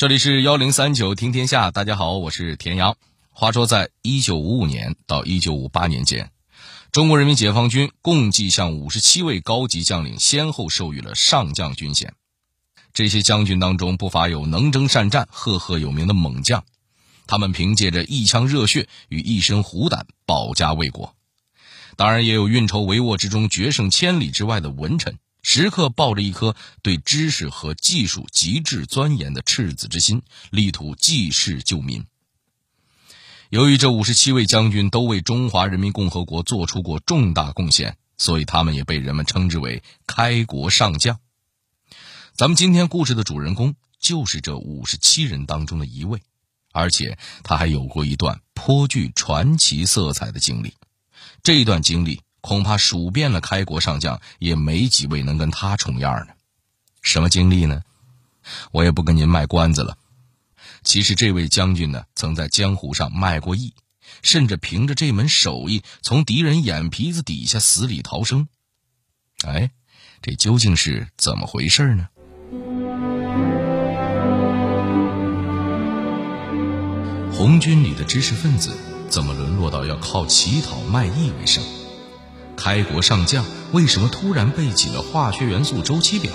这里是幺零三九听天下，大家好，我是田阳。话说，在一九五五年到一九五八年间，中国人民解放军共计向五十七位高级将领先后授予了上将军衔。这些将军当中，不乏有能征善战、赫赫有名的猛将，他们凭借着一腔热血与一身虎胆，保家卫国。当然，也有运筹帷幄之中、决胜千里之外的文臣。时刻抱着一颗对知识和技术极致钻研的赤子之心，力图济世救民。由于这五十七位将军都为中华人民共和国做出过重大贡献，所以他们也被人们称之为“开国上将”。咱们今天故事的主人公就是这五十七人当中的一位，而且他还有过一段颇具传奇色彩的经历。这一段经历。恐怕数遍了开国上将，也没几位能跟他重样呢。什么经历呢？我也不跟您卖关子了。其实这位将军呢，曾在江湖上卖过艺，甚至凭着这门手艺，从敌人眼皮子底下死里逃生。哎，这究竟是怎么回事呢？红军里的知识分子，怎么沦落到要靠乞讨卖艺为生？开国上将为什么突然背起了化学元素周期表？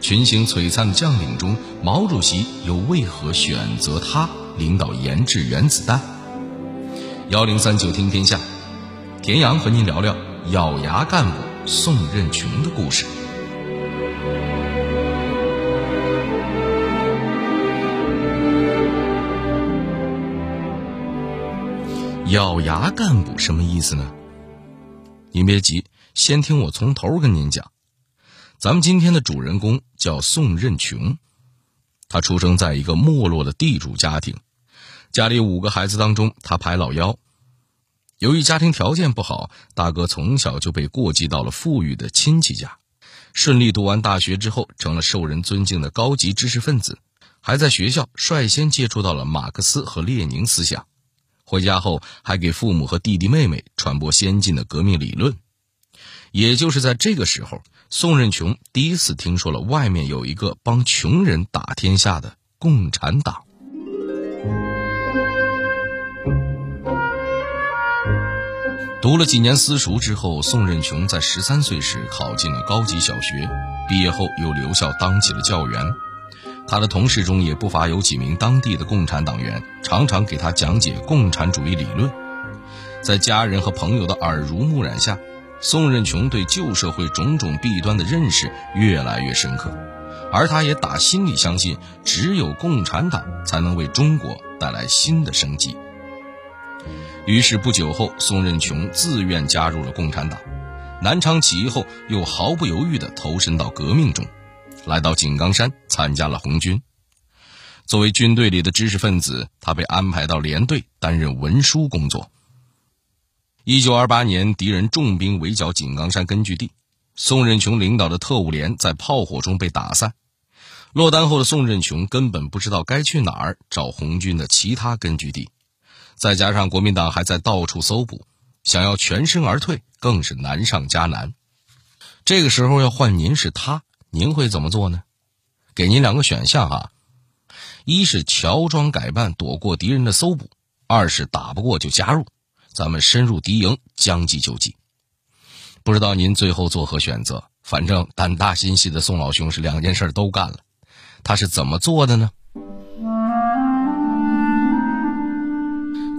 群星璀璨的将领中，毛主席又为何选择他领导研制原子弹？幺零三九听天下，田阳和您聊聊咬牙干部宋任穷的故事。咬牙干部什么意思呢？您别急，先听我从头跟您讲。咱们今天的主人公叫宋任穷，他出生在一个没落的地主家庭，家里五个孩子当中他排老幺。由于家庭条件不好，大哥从小就被过继到了富裕的亲戚家，顺利读完大学之后，成了受人尊敬的高级知识分子，还在学校率先接触到了马克思和列宁思想。回家后，还给父母和弟弟妹妹传播先进的革命理论。也就是在这个时候，宋任穷第一次听说了外面有一个帮穷人打天下的共产党。读了几年私塾之后，宋任穷在十三岁时考进了高级小学，毕业后又留校当起了教员。他的同事中也不乏有几名当地的共产党员，常常给他讲解共产主义理论。在家人和朋友的耳濡目染下，宋任穷对旧社会种种弊端的认识越来越深刻，而他也打心里相信，只有共产党才能为中国带来新的生机。于是不久后，宋任穷自愿加入了共产党。南昌起义后，又毫不犹豫地投身到革命中。来到井冈山参加了红军。作为军队里的知识分子，他被安排到连队担任文书工作。一九二八年，敌人重兵围剿井冈山根据地，宋任穷领导的特务连在炮火中被打散。落单后的宋任穷根本不知道该去哪儿找红军的其他根据地，再加上国民党还在到处搜捕，想要全身而退更是难上加难。这个时候要换您是他。您会怎么做呢？给您两个选项哈，一是乔装改扮躲过敌人的搜捕，二是打不过就加入，咱们深入敌营将计就计。不知道您最后作何选择？反正胆大心细的宋老兄是两件事都干了，他是怎么做的呢？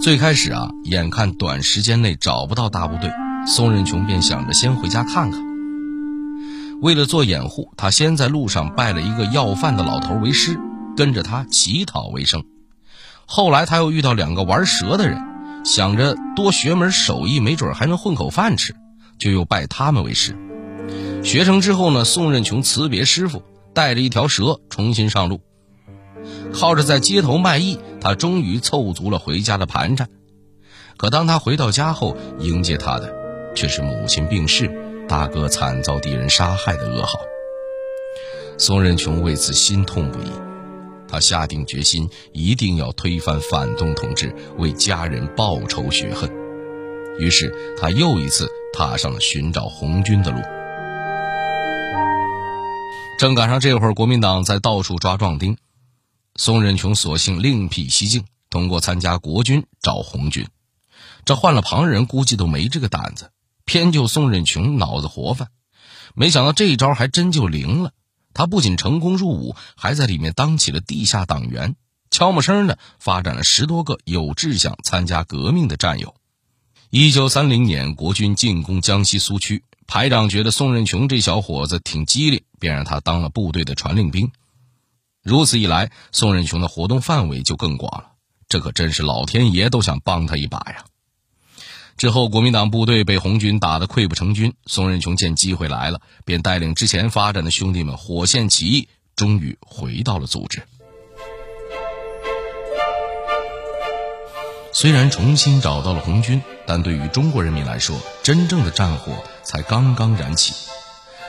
最开始啊，眼看短时间内找不到大部队，宋任穷便想着先回家看看。为了做掩护，他先在路上拜了一个要饭的老头为师，跟着他乞讨为生。后来他又遇到两个玩蛇的人，想着多学门手艺，没准还能混口饭吃，就又拜他们为师。学成之后呢，宋任穷辞别师傅，带着一条蛇重新上路。靠着在街头卖艺，他终于凑足了回家的盘缠。可当他回到家后，迎接他的却是母亲病逝。大哥惨遭敌人杀害的噩耗，宋任穷为此心痛不已。他下定决心，一定要推翻反动统治，为家人报仇雪恨。于是，他又一次踏上了寻找红军的路。正赶上这会儿，国民党在到处抓壮丁，宋任穷索性另辟蹊径，通过参加国军找红军。这换了旁人估计都没这个胆子，偏就宋任穷脑子活泛。没想到这一招还真就灵了，他不仅成功入伍，还在里面当起了地下党员，悄没声的发展了十多个有志向参加革命的战友。一九三零年，国军进攻江西苏区，排长觉得宋任穷这小伙子挺机灵，便让他当了部队的传令兵。如此一来，宋任穷的活动范围就更广了。这可真是老天爷都想帮他一把呀！之后，国民党部队被红军打得溃不成军。宋任穷见机会来了，便带领之前发展的兄弟们火线起义，终于回到了组织。虽然重新找到了红军，但对于中国人民来说，真正的战火才刚刚燃起。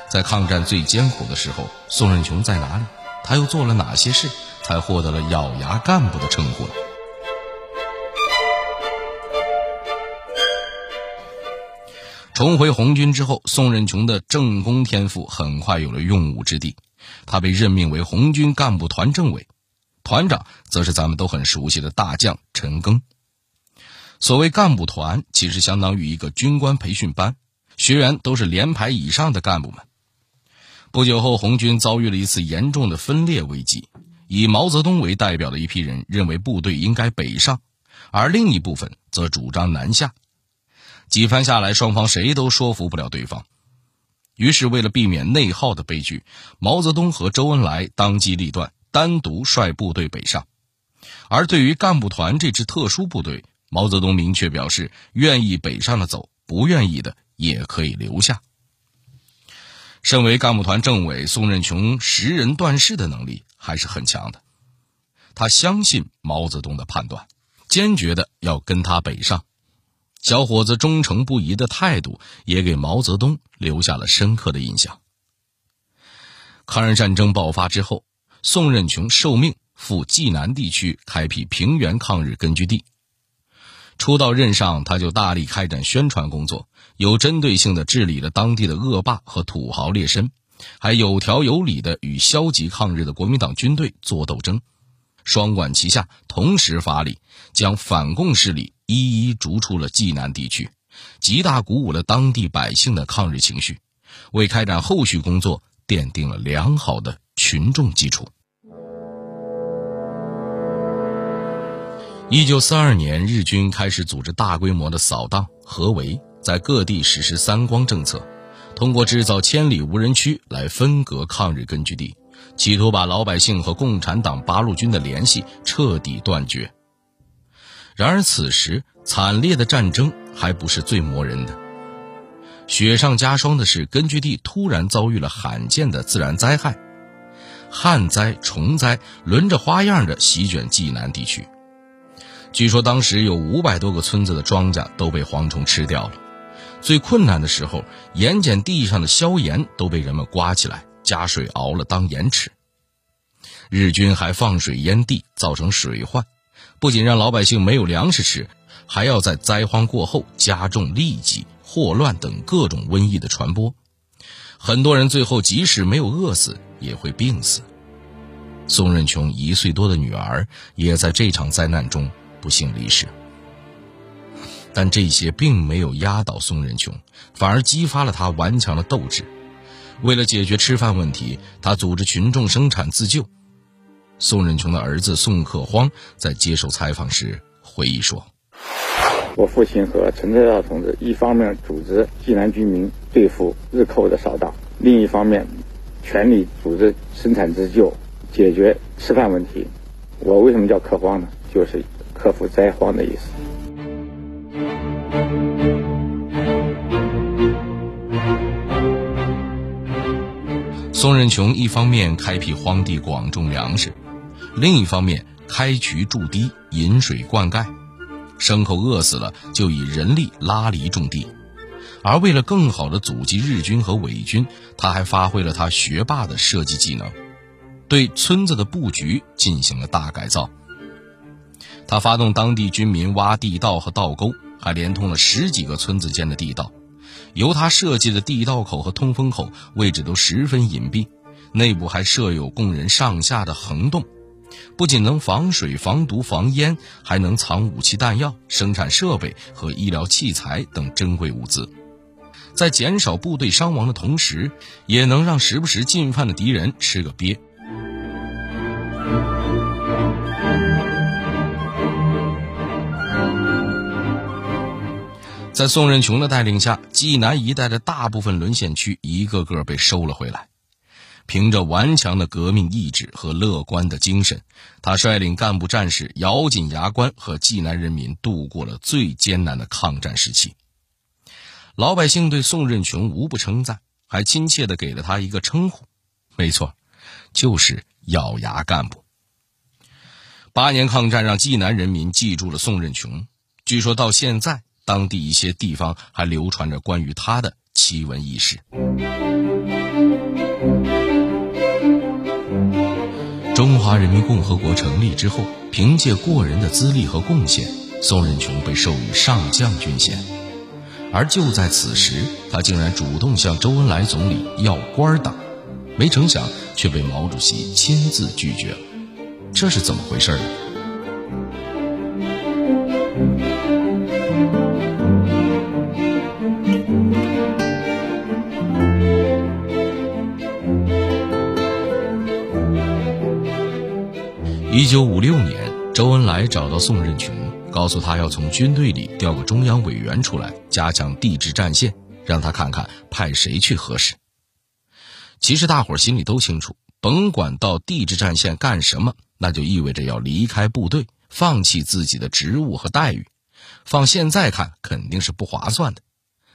在抗战最艰苦的时候，宋任穷在哪里？他又做了哪些事，才获得了“咬牙干部”的称呼呢？重回红军之后，宋任穷的政工天赋很快有了用武之地。他被任命为红军干部团政委，团长则是咱们都很熟悉的大将陈赓。所谓干部团，其实相当于一个军官培训班，学员都是连排以上的干部们。不久后，红军遭遇了一次严重的分裂危机，以毛泽东为代表的一批人认为部队应该北上，而另一部分则主张南下。几番下来，双方谁都说服不了对方。于是，为了避免内耗的悲剧，毛泽东和周恩来当机立断，单独率部队北上。而对于干部团这支特殊部队，毛泽东明确表示，愿意北上的走，不愿意的也可以留下。身为干部团政委，宋任穷识人断事的能力还是很强的。他相信毛泽东的判断，坚决的要跟他北上。小伙子忠诚不移的态度也给毛泽东留下了深刻的印象。抗日战争爆发之后，宋任穷受命赴济南地区开辟平原抗日根据地。初到任上，他就大力开展宣传工作，有针对性的治理了当地的恶霸和土豪劣绅，还有条有理的与消极抗日的国民党军队作斗争。双管齐下，同时发力，将反共势力一一逐出了济南地区，极大鼓舞了当地百姓的抗日情绪，为开展后续工作奠定了良好的群众基础。一九四二年，日军开始组织大规模的扫荡、合围，在各地实施“三光”政策，通过制造千里无人区来分隔抗日根据地。企图把老百姓和共产党八路军的联系彻底断绝。然而，此时惨烈的战争还不是最磨人的。雪上加霜的是，根据地突然遭遇了罕见的自然灾害，旱灾、虫灾轮着花样的席卷济南地区。据说当时有五百多个村子的庄稼都被蝗虫吃掉了。最困难的时候，盐碱地上的硝盐都被人们刮起来。加水熬了当盐吃。日军还放水淹地，造成水患，不仅让老百姓没有粮食吃，还要在灾荒过后加重痢疾、霍乱等各种瘟疫的传播。很多人最后即使没有饿死，也会病死。宋任穷一岁多的女儿也在这场灾难中不幸离世。但这些并没有压倒宋任穷，反而激发了他顽强的斗志。为了解决吃饭问题，他组织群众生产自救。宋任穷的儿子宋克荒在接受采访时回忆说：“我父亲和陈泽道同志一方面组织济南居民对付日寇的扫荡，另一方面全力组织生产自救，解决吃饭问题。我为什么叫克荒呢？就是克服灾荒的意思。”宋任穷一方面开辟荒地广种粮食，另一方面开渠筑堤引水灌溉，牲口饿死了就以人力拉犁种地。而为了更好的阻击日军和伪军，他还发挥了他学霸的设计技能，对村子的布局进行了大改造。他发动当地居民挖地道和道沟，还连通了十几个村子间的地道。由他设计的地道口和通风口位置都十分隐蔽，内部还设有供人上下的横洞，不仅能防水、防毒、防烟，还能藏武器弹药、生产设备和医疗器材等珍贵物资。在减少部队伤亡的同时，也能让时不时进犯的敌人吃个瘪。在宋任穷的带领下，济南一带的大部分沦陷区一个个被收了回来。凭着顽强的革命意志和乐观的精神，他率领干部战士咬紧牙关，和济南人民度过了最艰难的抗战时期。老百姓对宋任穷无不称赞，还亲切地给了他一个称呼，没错，就是“咬牙干部”。八年抗战让济南人民记住了宋任穷，据说到现在。当地一些地方还流传着关于他的奇闻异事。中华人民共和国成立之后，凭借过人的资历和贡献，宋任穷被授予上将军衔。而就在此时，他竟然主动向周恩来总理要官当，没成想却被毛主席亲自拒绝了。这是怎么回事呢？一九五六年，周恩来找到宋任穷，告诉他要从军队里调个中央委员出来，加强地质战线，让他看看派谁去合适。其实大伙儿心里都清楚，甭管到地质战线干什么，那就意味着要离开部队，放弃自己的职务和待遇。放现在看，肯定是不划算的。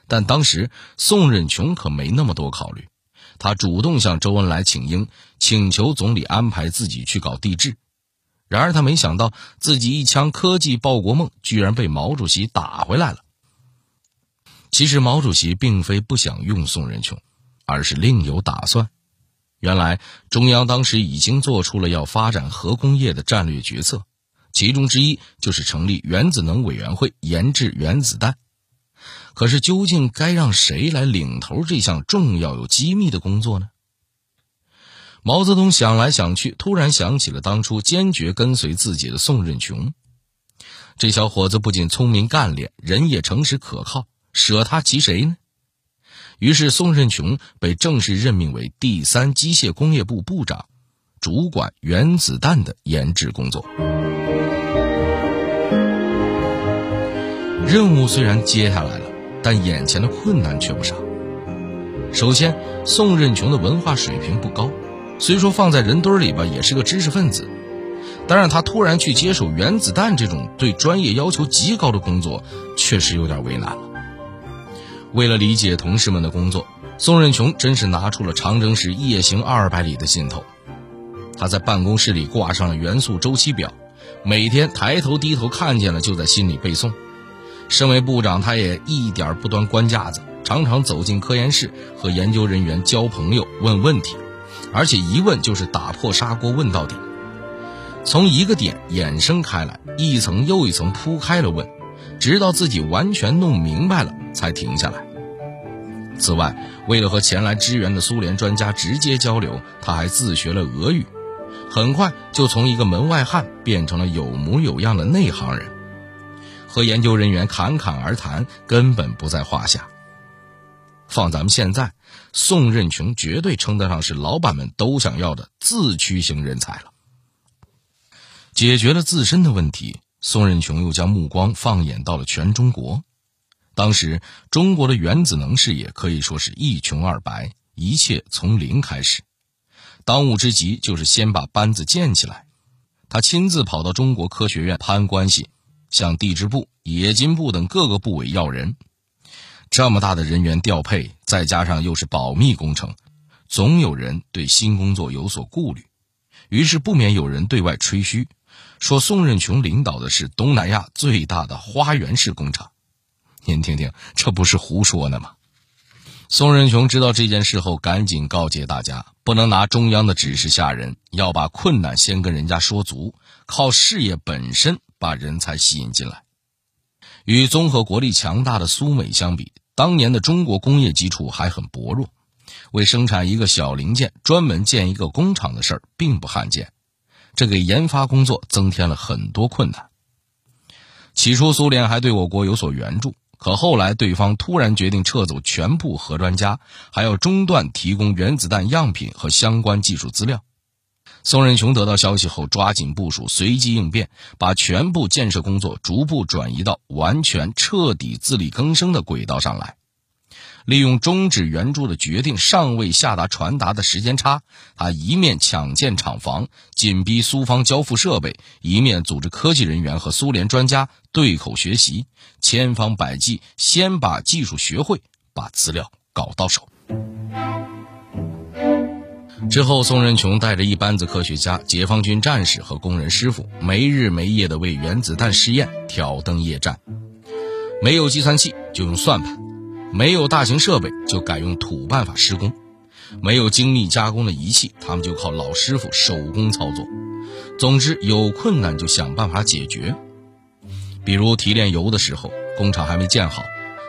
但当时宋任穷可没那么多考虑，他主动向周恩来请缨，请求总理安排自己去搞地质。然而他没想到，自己一腔科技报国梦，居然被毛主席打回来了。其实毛主席并非不想用宋任穷，而是另有打算。原来中央当时已经做出了要发展核工业的战略决策，其中之一就是成立原子能委员会研制原子弹。可是究竟该让谁来领头这项重要又机密的工作呢？毛泽东想来想去，突然想起了当初坚决跟随自己的宋任穷。这小伙子不仅聪明干练，人也诚实可靠，舍他其谁呢？于是，宋任穷被正式任命为第三机械工业部部长，主管原子弹的研制工作。任务虽然接下来了，但眼前的困难却不少。首先，宋任穷的文化水平不高。虽说放在人堆里吧，也是个知识分子，但让他突然去接手原子弹这种对专业要求极高的工作，确实有点为难了。为了理解同事们的工作，宋任穷真是拿出了长征时夜行二百里的劲头。他在办公室里挂上了元素周期表，每天抬头低头看见了就在心里背诵。身为部长，他也一点不端官架子，常常走进科研室和研究人员交朋友、问问题。而且一问就是打破砂锅问到底，从一个点衍生开来，一层又一层铺开了问，直到自己完全弄明白了才停下来。此外，为了和前来支援的苏联专家直接交流，他还自学了俄语，很快就从一个门外汉变成了有模有样的内行人，和研究人员侃侃而谈根本不在话下。放咱们现在。宋任穷绝对称得上是老板们都想要的自驱型人才了。解决了自身的问题，宋任穷又将目光放眼到了全中国。当时中国的原子能事业可以说是一穷二白，一切从零开始。当务之急就是先把班子建起来。他亲自跑到中国科学院攀关系，向地质部、冶金部等各个部委要人。这么大的人员调配，再加上又是保密工程，总有人对新工作有所顾虑，于是不免有人对外吹嘘，说宋任穷领导的是东南亚最大的花园式工厂。您听听，这不是胡说呢吗？宋任穷知道这件事后，赶紧告诫大家，不能拿中央的指示吓人，要把困难先跟人家说足，靠事业本身把人才吸引进来。与综合国力强大的苏美相比，当年的中国工业基础还很薄弱，为生产一个小零件专门建一个工厂的事儿并不罕见。这给研发工作增添了很多困难。起初，苏联还对我国有所援助，可后来对方突然决定撤走全部核专家，还要中断提供原子弹样品和相关技术资料。宋任穷得到消息后，抓紧部署，随机应变，把全部建设工作逐步转移到完全彻底自力更生的轨道上来。利用终止援助的决定尚未下达传达的时间差，他一面抢建厂房，紧逼苏方交付设备，一面组织科技人员和苏联专家对口学习，千方百计先把技术学会，把资料搞到手。之后，宋任穷带着一班子科学家、解放军战士和工人师傅，没日没夜地为原子弹试验挑灯夜战。没有计算器就用算盘，没有大型设备就改用土办法施工，没有精密加工的仪器，他们就靠老师傅手工操作。总之，有困难就想办法解决。比如提炼油的时候，工厂还没建好。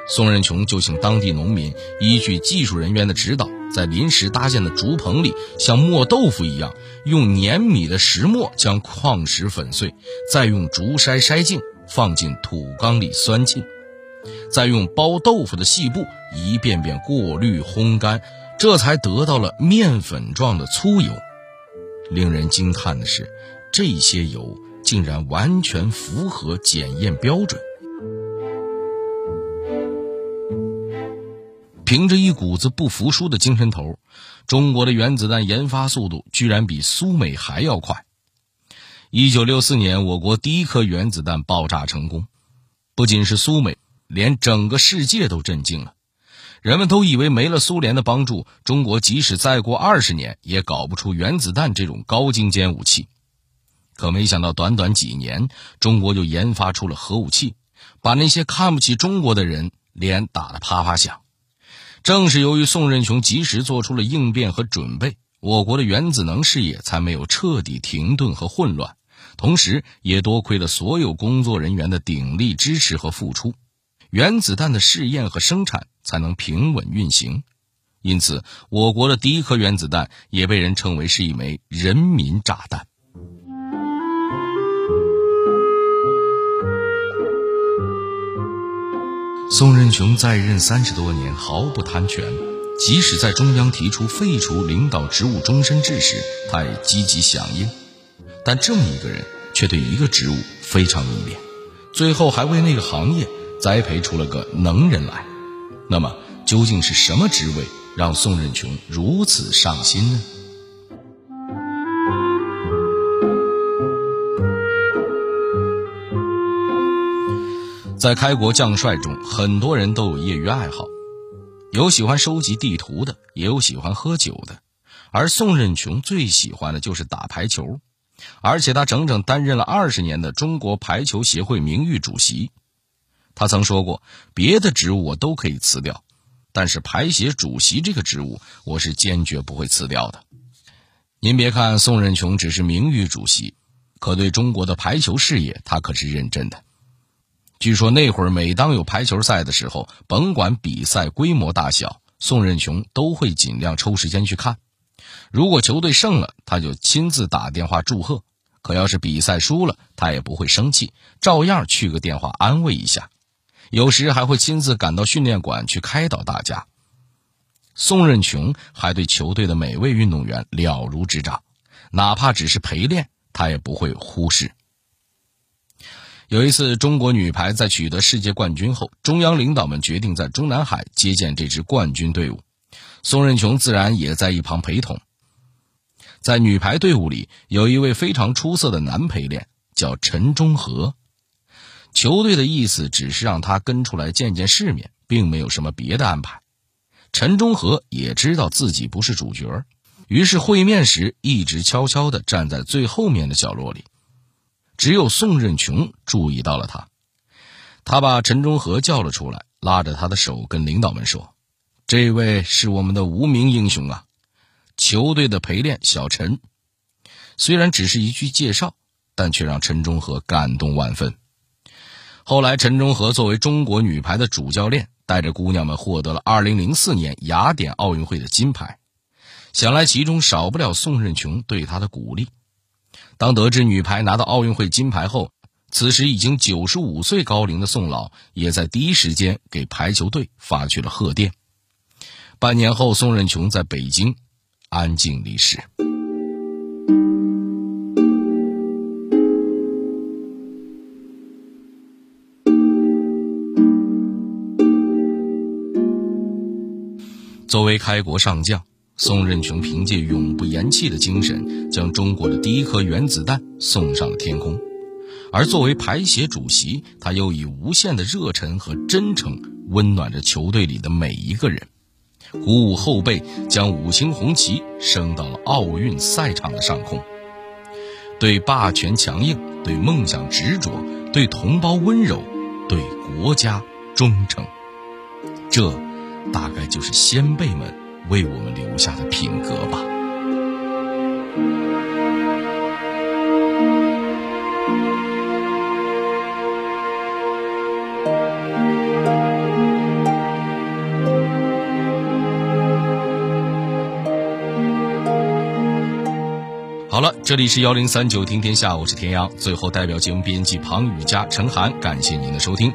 宋任穷就请当地农民依据技术人员的指导，在临时搭建的竹棚里，像磨豆腐一样，用碾米的石磨将矿石粉碎，再用竹筛筛净，放进土缸里酸浸，再用包豆腐的细布一遍遍过滤烘干，这才得到了面粉状的粗油。令人惊叹的是，这些油竟然完全符合检验标准。凭着一股子不服输的精神头，中国的原子弹研发速度居然比苏美还要快。一九六四年，我国第一颗原子弹爆炸成功，不仅是苏美，连整个世界都震惊了。人们都以为没了苏联的帮助，中国即使再过二十年也搞不出原子弹这种高精尖武器。可没想到，短短几年，中国就研发出了核武器，把那些看不起中国的人脸打得啪啪响。正是由于宋任穷及时做出了应变和准备，我国的原子能事业才没有彻底停顿和混乱。同时，也多亏了所有工作人员的鼎力支持和付出，原子弹的试验和生产才能平稳运行。因此，我国的第一颗原子弹也被人称为是一枚人民炸弹。宋任穷在任三十多年，毫不贪权。即使在中央提出废除领导职务终身制时，他也积极响应。但这么一个人，却对一个职务非常迷恋，最后还为那个行业栽培出了个能人来。那么，究竟是什么职位让宋任穷如此上心呢？在开国将帅中，很多人都有业余爱好，有喜欢收集地图的，也有喜欢喝酒的。而宋任穷最喜欢的就是打排球，而且他整整担任了二十年的中国排球协会名誉主席。他曾说过：“别的职务我都可以辞掉，但是排协主席这个职务，我是坚决不会辞掉的。”您别看宋任穷只是名誉主席，可对中国的排球事业，他可是认真的。据说那会儿，每当有排球赛的时候，甭管比赛规模大小，宋任穷都会尽量抽时间去看。如果球队胜了，他就亲自打电话祝贺；可要是比赛输了，他也不会生气，照样去个电话安慰一下。有时还会亲自赶到训练馆去开导大家。宋任穷还对球队的每位运动员了如指掌，哪怕只是陪练，他也不会忽视。有一次，中国女排在取得世界冠军后，中央领导们决定在中南海接见这支冠军队伍，宋任穷自然也在一旁陪同。在女排队伍里，有一位非常出色的男陪练，叫陈忠和。球队的意思只是让他跟出来见见世面，并没有什么别的安排。陈忠和也知道自己不是主角，于是会面时一直悄悄地站在最后面的角落里。只有宋任穷注意到了他，他把陈忠和叫了出来，拉着他的手跟领导们说：“这位是我们的无名英雄啊，球队的陪练小陈。”虽然只是一句介绍，但却让陈忠和感动万分。后来，陈忠和作为中国女排的主教练，带着姑娘们获得了2004年雅典奥运会的金牌，想来其中少不了宋任穷对他的鼓励。当得知女排拿到奥运会金牌后，此时已经九十五岁高龄的宋老也在第一时间给排球队发去了贺电。半年后，宋任穷在北京安静离世。作为开国上将，宋任穷凭借永不言弃的精神，将中国的第一颗原子弹送上了天空。而作为排协主席，他又以无限的热忱和真诚，温暖着球队里的每一个人，鼓舞后辈，将五星红旗升到了奥运赛场的上空。对霸权强硬，对梦想执着，对同胞温柔，对国家忠诚，这，大概就是先辈们为我们留下的品格吧。好了，这里是幺零三九听天下，我是田阳。最后，代表节目编辑庞宇佳、陈涵，感谢您的收听。